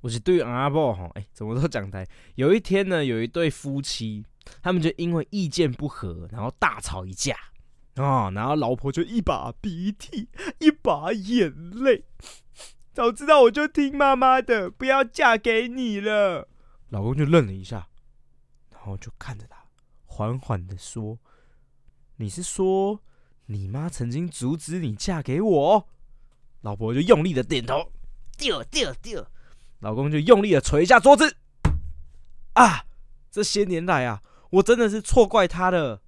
我是对阿婆哈，哎，怎么都讲台。有一天呢，有一对夫妻，他们就因为意见不合，然后大吵一架啊，然后老婆就一把鼻涕一把眼泪，早知道我就听妈妈的，不要嫁给你了。老公就愣了一下，然后就看着他，缓缓的说：“你是说你妈曾经阻止你嫁给我？”老婆就用力的点头，掉掉掉。老公就用力的捶一下桌子，啊！这些年来啊，我真的是错怪他了。